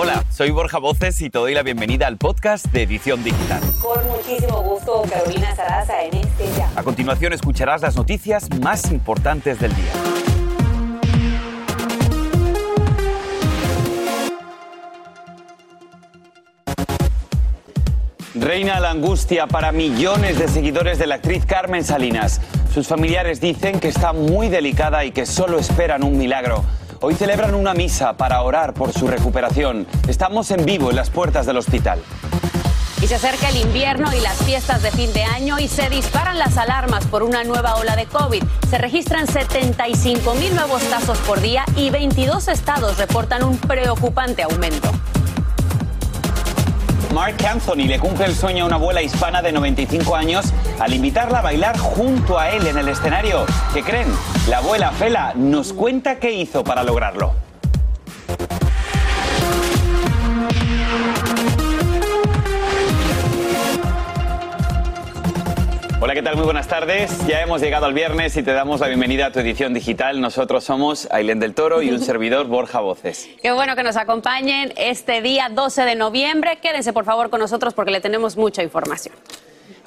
Hola, soy Borja Voces y te doy la bienvenida al podcast de Edición Digital. Con muchísimo gusto, Carolina Sarasa en este ya. A continuación escucharás las noticias más importantes del día. Reina la angustia para millones de seguidores de la actriz Carmen Salinas. Sus familiares dicen que está muy delicada y que solo esperan un milagro. Hoy celebran una misa para orar por su recuperación. Estamos en vivo en las puertas del hospital. Y se acerca el invierno y las fiestas de fin de año y se disparan las alarmas por una nueva ola de COVID. Se registran 75 mil nuevos casos por día y 22 estados reportan un preocupante aumento. Mark Anthony le cumple el sueño a una abuela hispana de 95 años al invitarla a bailar junto a él en el escenario. ¿Qué creen? La abuela Fela nos cuenta qué hizo para lograrlo. Hola, ¿qué tal? Muy buenas tardes. Ya hemos llegado al viernes y te damos la bienvenida a tu edición digital. Nosotros somos Ailén del Toro y un servidor Borja Voces. Qué bueno que nos acompañen este día 12 de noviembre. Quédense por favor con nosotros porque le tenemos mucha información.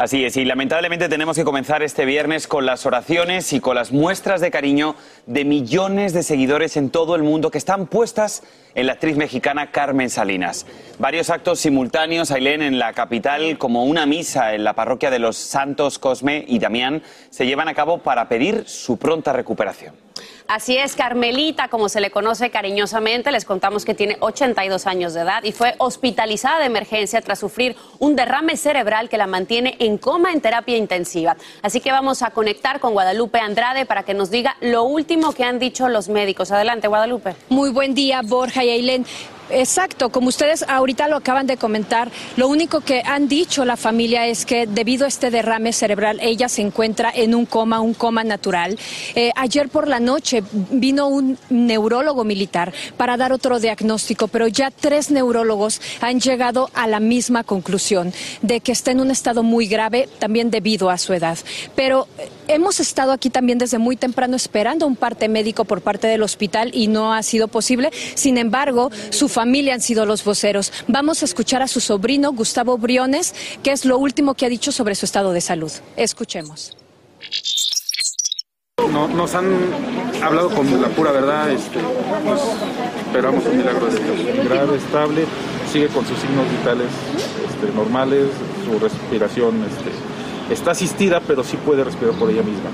Así es, y lamentablemente tenemos que comenzar este viernes con las oraciones y con las muestras de cariño de millones de seguidores en todo el mundo que están puestas en la actriz mexicana Carmen Salinas. Varios actos simultáneos, Ailén, en la capital, como una misa en la parroquia de los Santos Cosme y Damián, se llevan a cabo para pedir su pronta recuperación. Así es, Carmelita, como se le conoce cariñosamente, les contamos que tiene 82 años de edad y fue hospitalizada de emergencia tras sufrir un derrame cerebral que la mantiene en coma en terapia intensiva. Así que vamos a conectar con Guadalupe Andrade para que nos diga lo último que han dicho los médicos. Adelante, Guadalupe. Muy buen día, Borja y Ailén. Exacto, como ustedes ahorita lo acaban de comentar, lo único que han dicho la familia es que debido a este derrame cerebral ella se encuentra en un coma, un coma natural. Eh, ayer por la noche vino un neurólogo militar para dar otro diagnóstico, pero ya tres neurólogos han llegado a la misma conclusión de que está en un estado muy grave también debido a su edad. Pero eh, hemos estado aquí también desde muy temprano esperando un parte médico por parte del hospital y no ha sido posible. Sin embargo, su familia han sido los voceros. Vamos a escuchar a su sobrino, Gustavo Briones, que es lo último que ha dicho sobre su estado de salud. Escuchemos. No, nos han hablado con la pura verdad, este, pues, esperamos un milagro de Dios. Grave, estable, sigue con sus signos vitales este, normales, su respiración este, está asistida, pero sí puede respirar por ella misma.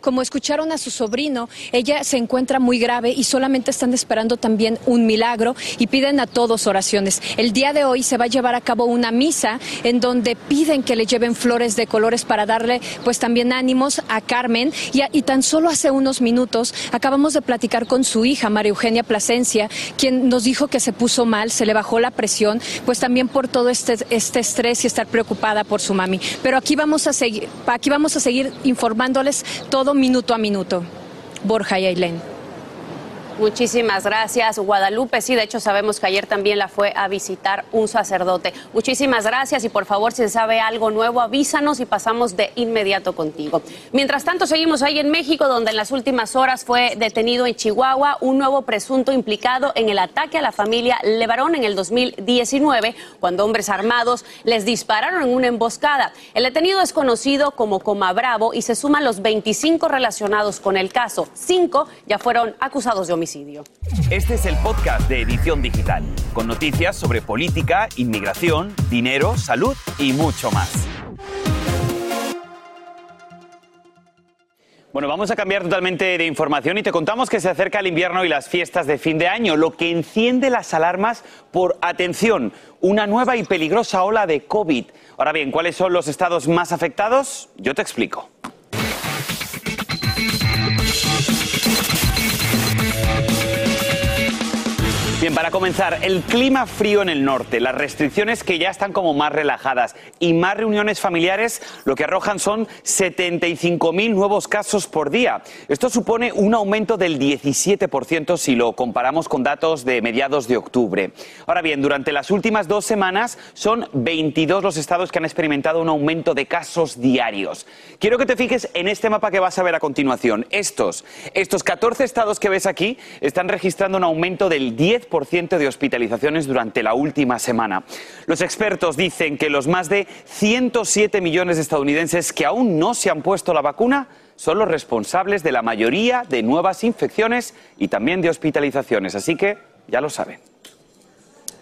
Como escucharon a su sobrino, ella se encuentra muy grave y solamente están esperando también un milagro y piden a todos oraciones. El día de hoy se va a llevar a cabo una misa en donde piden que le lleven flores de colores para darle pues también ánimos a Carmen y, y tan solo hace unos minutos acabamos de platicar con su hija María Eugenia Plasencia, quien nos dijo que se puso mal, se le bajó la presión, pues también por todo este, este estrés y estar preocupada por su mami. Pero aquí vamos a seguir, aquí vamos a seguir informándoles todo minuto a minuto. Borja y Ailén. Muchísimas gracias, Guadalupe. Sí, de hecho sabemos que ayer también la fue a visitar un sacerdote. Muchísimas gracias y por favor, si se sabe algo nuevo, avísanos y pasamos de inmediato contigo. Mientras tanto, seguimos ahí en México, donde en las últimas horas fue detenido en Chihuahua un nuevo presunto implicado en el ataque a la familia Levarón en el 2019, cuando hombres armados les dispararon en una emboscada. El detenido es conocido como Coma Bravo y se suman los 25 relacionados con el caso. Cinco ya fueron acusados de homicidio. Este es el podcast de Edición Digital, con noticias sobre política, inmigración, dinero, salud y mucho más. Bueno, vamos a cambiar totalmente de información y te contamos que se acerca el invierno y las fiestas de fin de año, lo que enciende las alarmas por, atención, una nueva y peligrosa ola de COVID. Ahora bien, ¿cuáles son los estados más afectados? Yo te explico. Bien, para comenzar, el clima frío en el norte, las restricciones que ya están como más relajadas y más reuniones familiares, lo que arrojan son 75.000 nuevos casos por día. Esto supone un aumento del 17% si lo comparamos con datos de mediados de octubre. Ahora bien, durante las últimas dos semanas son 22 los estados que han experimentado un aumento de casos diarios. Quiero que te fijes en este mapa que vas a ver a continuación. Estos, estos 14 estados que ves aquí están registrando un aumento del 10% 10% de hospitalizaciones durante la última semana. Los expertos dicen que los más de 107 millones de estadounidenses que aún no se han puesto la vacuna son los responsables de la mayoría de nuevas infecciones y también de hospitalizaciones. Así que ya lo saben.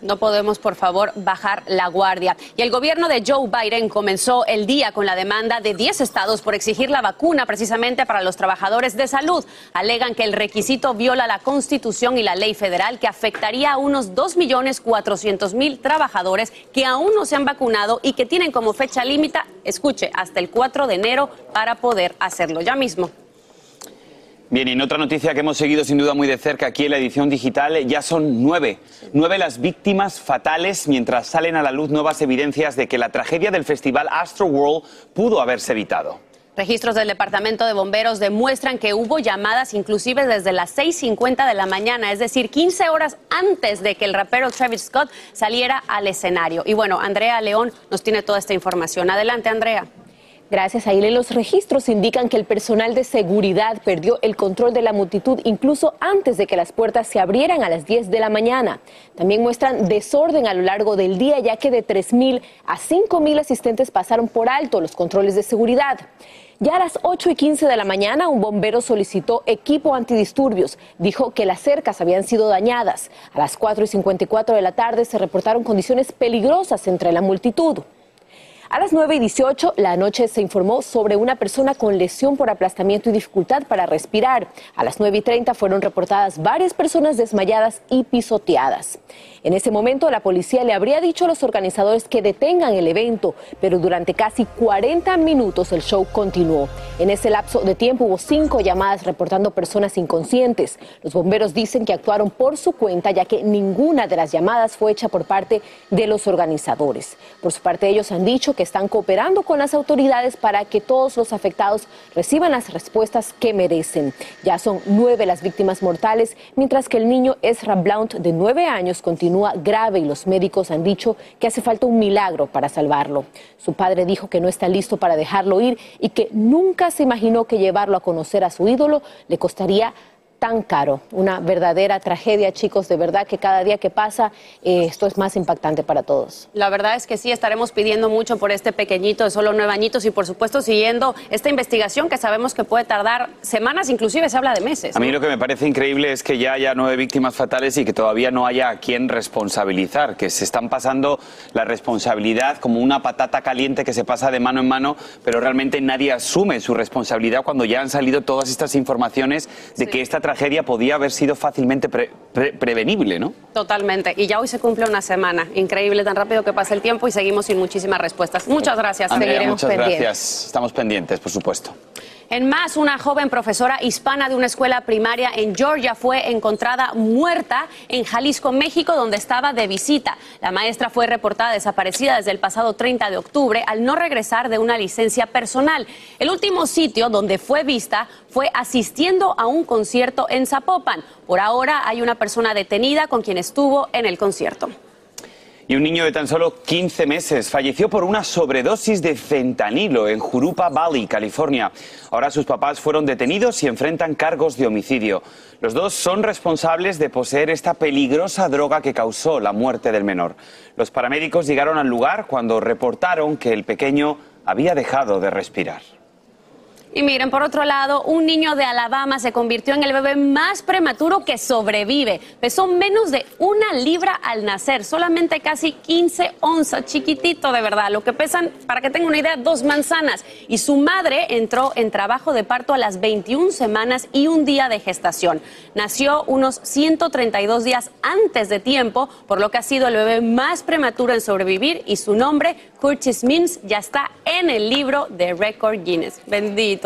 No podemos, por favor, bajar la guardia. Y el gobierno de Joe Biden comenzó el día con la demanda de 10 estados por exigir la vacuna precisamente para los trabajadores de salud. Alegan que el requisito viola la Constitución y la ley federal que afectaría a unos 2.400.000 trabajadores que aún no se han vacunado y que tienen como fecha límite, escuche, hasta el 4 de enero para poder hacerlo ya mismo. Bien, y en otra noticia que hemos seguido sin duda muy de cerca aquí en la edición digital, ya son nueve, nueve las víctimas fatales mientras salen a la luz nuevas evidencias de que la tragedia del festival Astro World pudo haberse evitado. Registros del Departamento de Bomberos demuestran que hubo llamadas inclusive desde las 6.50 de la mañana, es decir, 15 horas antes de que el rapero Travis Scott saliera al escenario. Y bueno, Andrea León nos tiene toda esta información. Adelante, Andrea. Gracias a los registros indican que el personal de seguridad perdió el control de la multitud incluso antes de que las puertas se abrieran a las 10 de la mañana. También muestran desorden a lo largo del día, ya que de 3.000 a 5.000 asistentes pasaron por alto los controles de seguridad. Ya a las 8 y 15 de la mañana, un bombero solicitó equipo antidisturbios. Dijo que las cercas habían sido dañadas. A las 4 y 54 de la tarde se reportaron condiciones peligrosas entre la multitud. A las 9 y 18 la noche se informó sobre una persona con lesión por aplastamiento y dificultad para respirar. A las 9 y 30 fueron reportadas varias personas desmayadas y pisoteadas. En ese momento la policía le habría dicho a los organizadores que detengan el evento, pero durante casi 40 minutos el show continuó. En ese lapso de tiempo hubo cinco llamadas reportando personas inconscientes. Los bomberos dicen que actuaron por su cuenta ya que ninguna de las llamadas fue hecha por parte de los organizadores. Por su parte ellos han dicho que están cooperando con las autoridades para que todos los afectados reciban las respuestas que merecen. Ya son nueve las víctimas mortales, mientras que el niño Ezra Blount de nueve años continúa grave y los médicos han dicho que hace falta un milagro para salvarlo. Su padre dijo que no está listo para dejarlo ir y que nunca se imaginó que llevarlo a conocer a su ídolo le costaría tan caro. Una verdadera tragedia, chicos, de verdad que cada día que pasa eh, esto es más impactante para todos. La verdad es que sí, estaremos pidiendo mucho por este pequeñito de solo nueve añitos y por supuesto siguiendo esta investigación que sabemos que puede tardar semanas, inclusive se habla de meses. A mí lo que me parece increíble es que ya haya nueve víctimas fatales y que todavía no haya a quien responsabilizar, que se están pasando la responsabilidad como una patata caliente que se pasa de mano en mano, pero realmente nadie asume su responsabilidad cuando ya han salido todas estas informaciones de que esta tragedia podía haber sido fácilmente prevenible, ¿no? Totalmente. Y ya hoy se cumple una semana. Increíble, tan rápido que pasa el tiempo y seguimos sin muchísimas respuestas. Muchas gracias. Seguiremos muchas gracias. Estamos pendientes, por supuesto. En más, una joven profesora hispana de una escuela primaria en Georgia fue encontrada muerta en Jalisco, México, donde estaba de visita. La maestra fue reportada desaparecida desde el pasado 30 de octubre al no regresar de una licencia personal. El último sitio donde fue vista fue asistiendo a un concierto en Zapopan. Por ahora hay una persona detenida con quien estuvo en el concierto. Y un niño de tan solo 15 meses falleció por una sobredosis de fentanilo en Jurupa Valley, California. Ahora sus papás fueron detenidos y enfrentan cargos de homicidio. Los dos son responsables de poseer esta peligrosa droga que causó la muerte del menor. Los paramédicos llegaron al lugar cuando reportaron que el pequeño había dejado de respirar. Y miren, por otro lado, un niño de Alabama se convirtió en el bebé más prematuro que sobrevive. Pesó menos de una libra al nacer, solamente casi 15 onzas, chiquitito de verdad, lo que pesan, para que tengan una idea, dos manzanas. Y su madre entró en trabajo de parto a las 21 semanas y un día de gestación. Nació unos 132 días antes de tiempo, por lo que ha sido el bebé más prematuro en sobrevivir y su nombre, Curtis Mims, ya está en el libro de Record Guinness. Bendito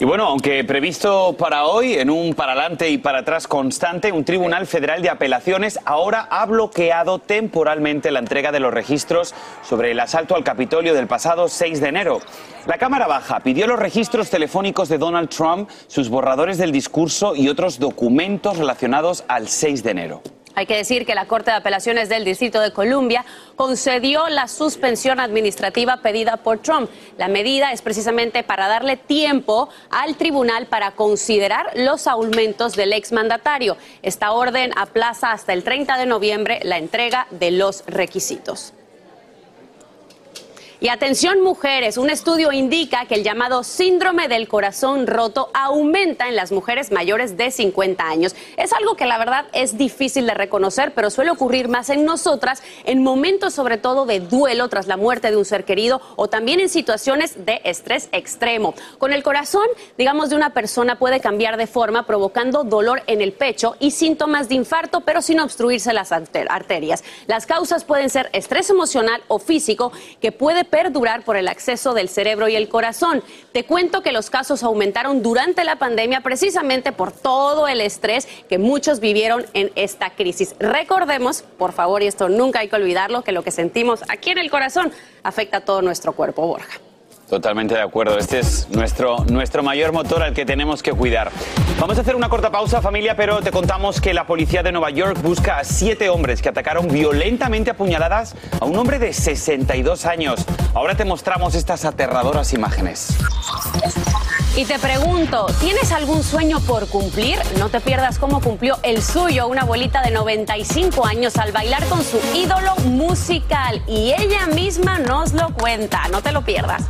Y bueno, aunque previsto para hoy en un para adelante y para atrás constante, un Tribunal Federal de Apelaciones ahora ha bloqueado temporalmente la entrega de los registros sobre el asalto al Capitolio del pasado 6 de enero. La Cámara Baja pidió los registros telefónicos de Donald Trump, sus borradores del discurso y otros documentos relacionados al 6 de enero. Hay que decir que la Corte de Apelaciones del Distrito de Columbia concedió la suspensión administrativa pedida por Trump. La medida es precisamente para darle tiempo al tribunal para considerar los aumentos del exmandatario. Esta orden aplaza hasta el 30 de noviembre la entrega de los requisitos. Y atención mujeres, un estudio indica que el llamado síndrome del corazón roto aumenta en las mujeres mayores de 50 años. Es algo que la verdad es difícil de reconocer, pero suele ocurrir más en nosotras en momentos sobre todo de duelo tras la muerte de un ser querido o también en situaciones de estrés extremo. Con el corazón, digamos, de una persona puede cambiar de forma provocando dolor en el pecho y síntomas de infarto, pero sin obstruirse las arterias. Las causas pueden ser estrés emocional o físico que puede perdurar por el acceso del cerebro y el corazón. Te cuento que los casos aumentaron durante la pandemia precisamente por todo el estrés que muchos vivieron en esta crisis. Recordemos, por favor, y esto nunca hay que olvidarlo, que lo que sentimos aquí en el corazón afecta a todo nuestro cuerpo, Borja. Totalmente de acuerdo. Este es nuestro, nuestro mayor motor al que tenemos que cuidar. Vamos a hacer una corta pausa, familia, pero te contamos que la policía de Nueva York busca a siete hombres que atacaron violentamente a puñaladas a un hombre de 62 años. Ahora te mostramos estas aterradoras imágenes. Y te pregunto, ¿tienes algún sueño por cumplir? No te pierdas cómo cumplió el suyo una abuelita de 95 años al bailar con su ídolo musical. Y ella misma nos lo cuenta. No te lo pierdas.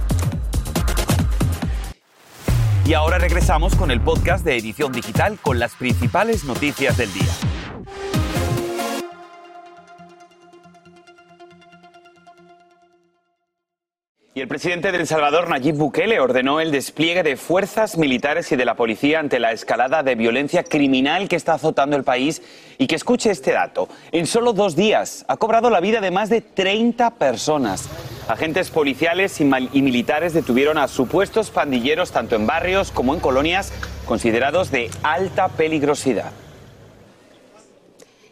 Y ahora regresamos con el podcast de Edición Digital con las principales noticias del día. Y el presidente de El Salvador, Nayib Bukele, ordenó el despliegue de fuerzas militares y de la policía ante la escalada de violencia criminal que está azotando el país. Y que escuche este dato. En solo dos días ha cobrado la vida de más de 30 personas. Agentes policiales y, militares detuvieron a supuestos pandilleros tanto en barrios como en colonias considerados de alta peligrosidad.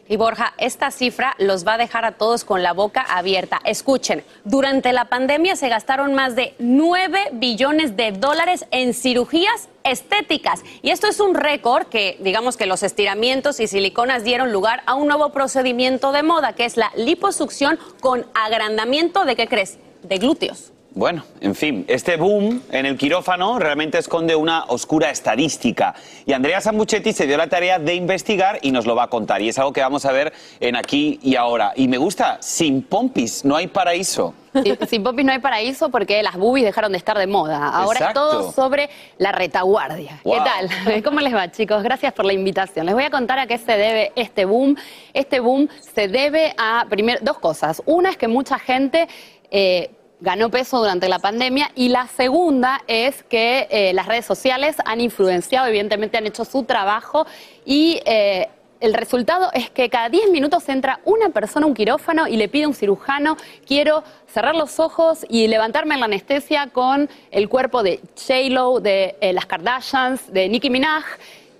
Y Borja, esta cifra los va a dejar a todos con la boca abierta. Escuchen, durante la pandemia se gastaron más de 9 billones de dólares en cirugías estéticas. Y esto es un récord que, digamos que los estiramientos y siliconas dieron lugar a un nuevo procedimiento de moda, que es la liposucción con agrandamiento de, ¿qué crees? De glúteos. Bueno, en fin, este boom en el quirófano realmente esconde una oscura estadística. Y Andrea Sambuchetti se dio la tarea de investigar y nos lo va a contar. Y es algo que vamos a ver en aquí y ahora. Y me gusta, sin pompis no hay paraíso. sin pompis no hay paraíso porque las boobies dejaron de estar de moda. Ahora es todo sobre la retaguardia. ¿Qué tal? ¿Cómo les va, chicos? Gracias por la invitación. Les voy a contar a qué se debe este boom. Este boom se debe a primero, dos cosas. Una es que mucha gente... Eh, ganó peso durante la pandemia. Y la segunda es que eh, las redes sociales han influenciado, evidentemente han hecho su trabajo. Y eh, el resultado es que cada 10 minutos entra una persona a un quirófano y le pide a un cirujano, quiero cerrar los ojos y levantarme en la anestesia con el cuerpo de J-Lo, de eh, las Kardashians, de Nicki Minaj,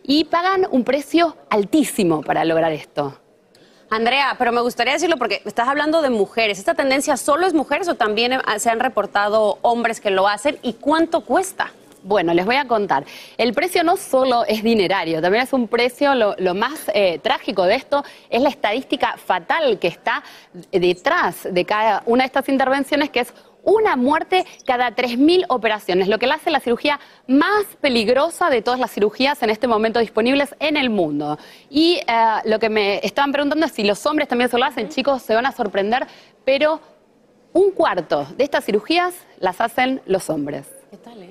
y pagan un precio altísimo para lograr esto. Andrea, pero me gustaría decirlo porque estás hablando de mujeres. ¿Esta tendencia solo es mujeres o también se han reportado hombres que lo hacen? ¿Y cuánto cuesta? Bueno, les voy a contar. El precio no solo es dinerario, también es un precio, lo, más eh, trágico de esto es la estadística fatal que está detrás de cada una de estas intervenciones, que es una muerte cada 3.000 operaciones, lo que le hace la cirugía más peligrosa de todas las cirugías en este momento disponibles en el mundo. Y eh, lo que me estaban preguntando es si los hombres también se lo hacen, chicos, se van a sorprender, pero un cuarto de estas cirugías las hacen los hombres. ¿Qué tal, eh?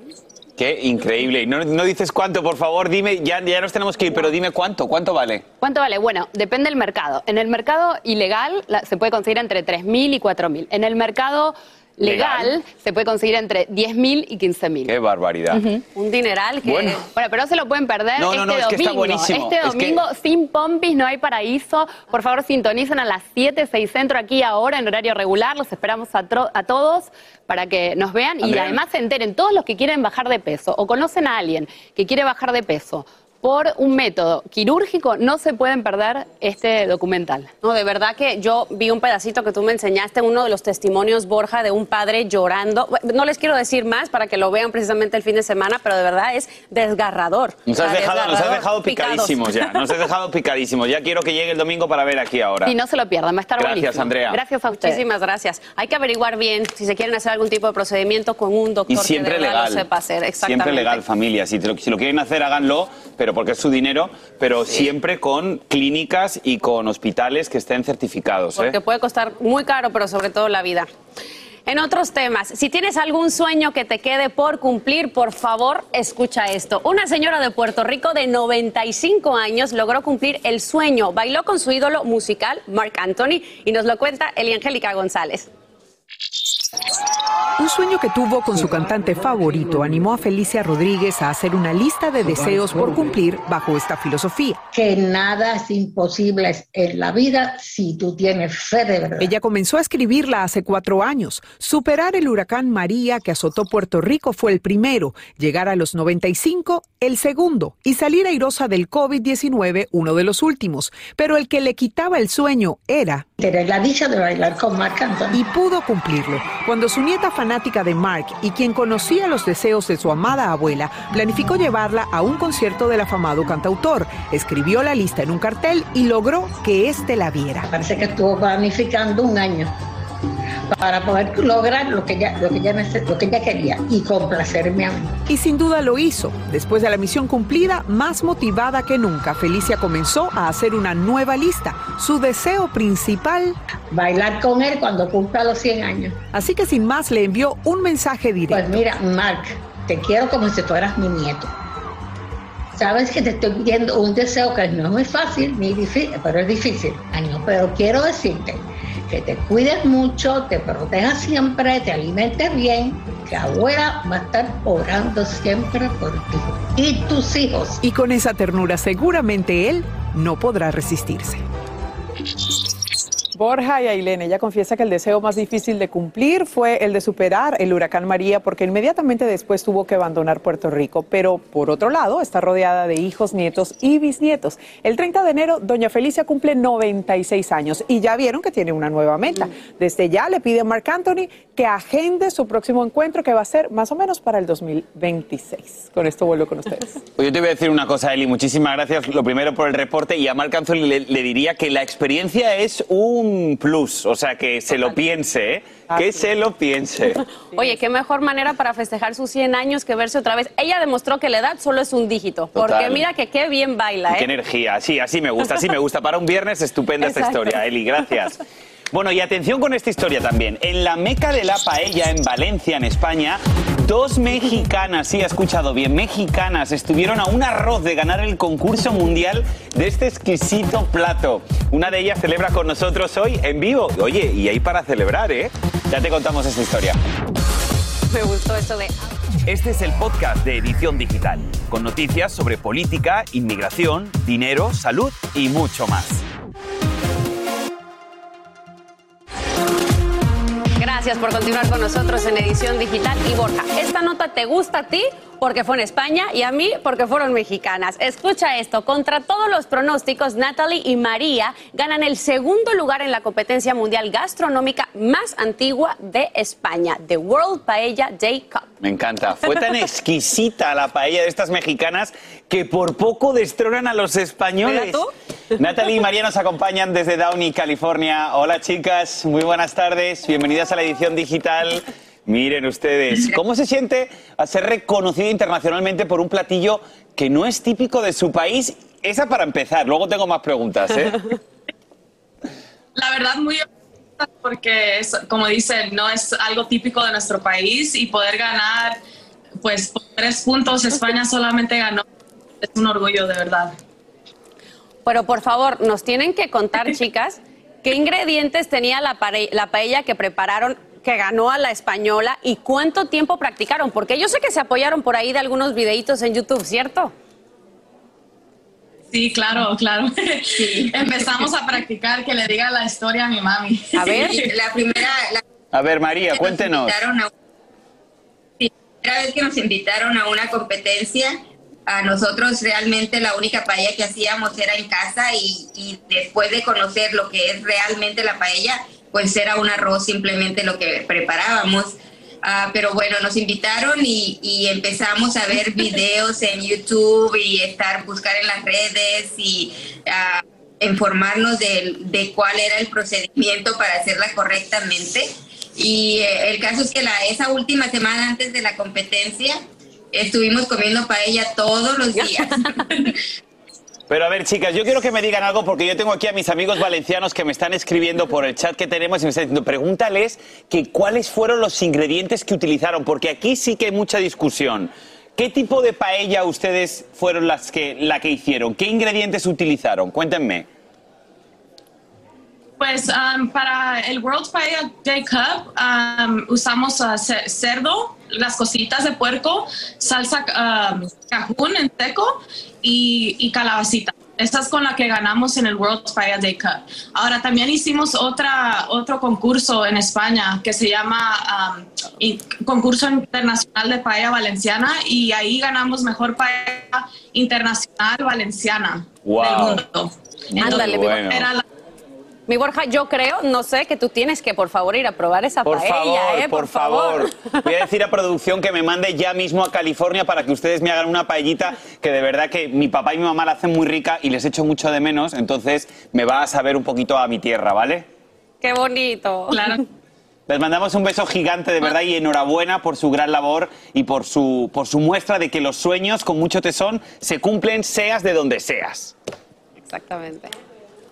Qué increíble. No, no, dices cuánto, por favor, dime, ya, ya nos tenemos que ir, pero dime cuánto, ¿cuánto vale? ¿Cuánto vale? Bueno, depende del mercado. En el mercado ilegal se puede conseguir entre 3.000 y 4.000. En el mercado legal, se puede conseguir entre 10.000 y 15.000. Qué barbaridad. Un dineral que... Bueno. pero no se lo pueden perder no, este no, domingo. Es que está buenísimo. Este domingo, sin pompis, no hay paraíso. Por favor, sintonicen a las 7, 6 centro aquí ahora en horario regular. Los esperamos a, a todos para que nos vean y además se enteren todos los que quieren bajar de peso o conocen a alguien que quiere bajar de peso por un método quirúrgico, no se pueden perder este documental. No, de verdad que yo vi un pedacito que tú me enseñaste, uno de los testimonios, Borja, de un padre llorando. No les quiero decir más para que lo vean precisamente el fin de semana, pero de verdad es desgarrador. Nos has, dejado, picadísimos ya, nos has dejado picadísimos. Ya quiero que llegue el domingo para ver aquí ahora. Y no se lo pierdan, va a estar Gracias, Andrea. Gracias a ustedes. Muchísimas gracias. Hay que averiguar bien si se quieren hacer algún tipo de procedimiento con un doctor y siempre que de legal. lo sepa hacer. Exactamente. Siempre legal, familia. Si, si lo quieren hacer, háganlo, pero porque es su dinero pero siempre con clínicas y con hospitales que estén certificados. ¿eh? Porque puede costar muy caro, pero sobre todo la vida. En otros temas, si tienes algún sueño que te quede por cumplir, por favor, escucha esto. Una señora de Puerto Rico de 95 años logró cumplir el sueño. Bailó con su ídolo musical, Mark Anthony, y nos lo cuenta Eliangélica González. Un sueño que tuvo con su cantante favorito animó a Felicia Rodríguez a hacer una lista de deseos por cumplir bajo esta filosofía. Que nada es imposible en la vida si tú tienes fe de verdad. Ella comenzó a escribirla hace cuatro años. Superar el huracán María que azotó Puerto Rico fue el primero, llegar a los 95 el segundo y salir airosa del COVID-19 uno de los últimos. Pero el que le quitaba el sueño era... La dicha de bailar con Marc Anthony. Y pudo cumplirlo. Cuando su nieta fanática de Mark y quien conocía los deseos de su amada abuela, planificó llevarla a un concierto del afamado cantautor. Escribió la lista en un cartel y logró que éste la viera. Parece que estuvo planificando un año para poder lograr lo que ella, lo que ella, lo que ella quería y complacerme a mí. Y sin duda lo hizo. Después de la misión cumplida, más motivada que nunca, Felicia comenzó a hacer una nueva lista. Su deseo principal... Bailar con él cuando cumpla los 100 años. Así que sin más le envió un mensaje directo. Pues mira, Mark, te quiero como si fueras mi nieto. Sabes que te estoy pidiendo un deseo que no es muy fácil ni difícil, pero es difícil. pero quiero decirte que te cuides mucho, te protejas siempre, te alimentes bien, que abuela va a estar orando siempre por ti y tus hijos. Y con esa ternura seguramente él no podrá resistirse. Borja y Ailene, ella confiesa que el deseo más difícil de cumplir fue el de superar el huracán María porque inmediatamente después tuvo que abandonar Puerto Rico, pero por otro lado está rodeada de hijos, nietos y bisnietos. El 30 de enero, doña Felicia cumple 96 años y ya vieron que tiene una nueva meta. Desde ya le pide a Marc Anthony que agende su próximo encuentro que va a ser más o menos para el 2026. Con esto vuelvo con ustedes. Pues yo te voy a decir una cosa, Eli, muchísimas gracias lo primero por el reporte y a Marc Anthony le diría que la experiencia es un plus, o sea, que se lo piense, ¿eh? que se lo piense. Oye, qué mejor manera para festejar sus 100 años que verse otra vez. Ella demostró que la edad solo es un dígito, porque mira que qué bien baila. Qué ¿eh? energía, sí, así me gusta, así me gusta. Para un viernes, estupenda esta historia, Eli, gracias. Bueno, y atención con esta historia también. En la meca de la paella, en Valencia, en España, dos mexicanas, sí, ha escuchado bien, mexicanas, estuvieron a un arroz de ganar el concurso mundial de este exquisito plato. Una de ellas celebra con nosotros hoy en vivo. Oye, y ahí para celebrar, ¿eh? Ya te contamos esta historia. Me gustó eso de... Este es el podcast de Edición Digital, con noticias sobre política, inmigración, dinero, salud y mucho más. Gracias por continuar con nosotros en Edición Digital. Y Borja, ¿esta nota te gusta a ti? Porque fue en España y a mí porque fueron mexicanas. Escucha esto, contra todos los pronósticos, Natalie y María ganan el segundo lugar en la competencia mundial gastronómica más antigua de España, The World Paella Day Cup. Me encanta. Fue tan exquisita la paella de estas mexicanas que por poco destronan a los españoles. tú? Natalie y María nos acompañan desde Downey, California. Hola chicas, muy buenas tardes. Bienvenidas a la edición digital. Miren ustedes, ¿cómo se siente a ser reconocido internacionalmente por un platillo que no es típico de su país? Esa para empezar, luego tengo más preguntas. ¿eh? La verdad, muy porque, como dicen, no es algo típico de nuestro país y poder ganar, pues, por tres puntos, España solamente ganó. Es un orgullo, de verdad. Pero por favor, nos tienen que contar, chicas, qué ingredientes tenía la, la paella que prepararon que ganó a la española y cuánto tiempo practicaron, porque yo sé que se apoyaron por ahí de algunos videitos en YouTube, ¿cierto? Sí, claro, claro. Empezamos a practicar que le diga la historia a mi mami. A ver, la primera. a ver, María, cuéntenos. la primera vez que nos invitaron a una competencia, a nosotros realmente la única paella que hacíamos era en casa y, después de conocer lo que es realmente la paella, pues era un arroz simplemente lo que preparábamos. Ah, pero bueno, nos invitaron y, empezamos a ver videos en YouTube y estar, buscar en las redes y uh, informarnos de, de, cuál era el procedimiento para hacerla correctamente. Y eh, el caso es que la, esa última semana antes de la competencia, estuvimos comiendo paella todos los días. Pero a ver, chicas, yo quiero que me digan algo porque yo tengo aquí a mis amigos valencianos que me están escribiendo por el chat que tenemos y me están diciendo, pregúntales que cuáles fueron los ingredientes que utilizaron, porque aquí sí que hay mucha discusión. ¿Qué tipo de paella ustedes fueron las que, la que hicieron? ¿Qué ingredientes utilizaron? Cuéntenme. Pues um, para el World Paella Day Cup um, usamos uh, cerdo, las cositas de puerco, salsa um, cajún en seco y, y, calabacita. Esta es con la que ganamos en el World Paella Day Cup. Ahora también hicimos otra, otro concurso en España que se llama Concurso Internacional de Paella Valenciana y ahí ganamos mejor paella internacional valenciana del mundo. Ándale, era la mi Borja, yo creo, no sé, que tú tienes que por favor ir a probar esa por paella, favor, ¿eh? Por, favor. Voy a decir a producción que me mande ya mismo a California para que ustedes me hagan una paellita que de verdad que mi papá y mi mamá la hacen muy rica y les echo mucho de menos, entonces me va a saber un poquito a mi tierra, ¿vale? Qué bonito. Claro. Les mandamos un beso gigante de verdad y enhorabuena por su gran labor y por su, por su muestra de que los sueños con mucho tesón se cumplen seas de donde seas. Exactamente.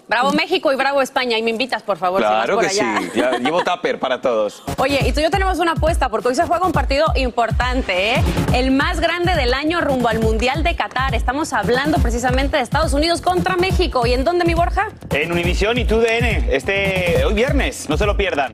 Bravo México y bravo España. Y me invitas, por favor. Claro si que sí. llevo tupper para todos. Oye, y tú y yo tenemos una apuesta porque hoy se juega un partido importante, ¿eh? El más grande del año rumbo al Mundial de Qatar. Estamos hablando precisamente de Estados Unidos contra México. ¿Y en dónde, mi Borja? En Univisión y TUDN. Este hoy viernes. No se lo pierdan.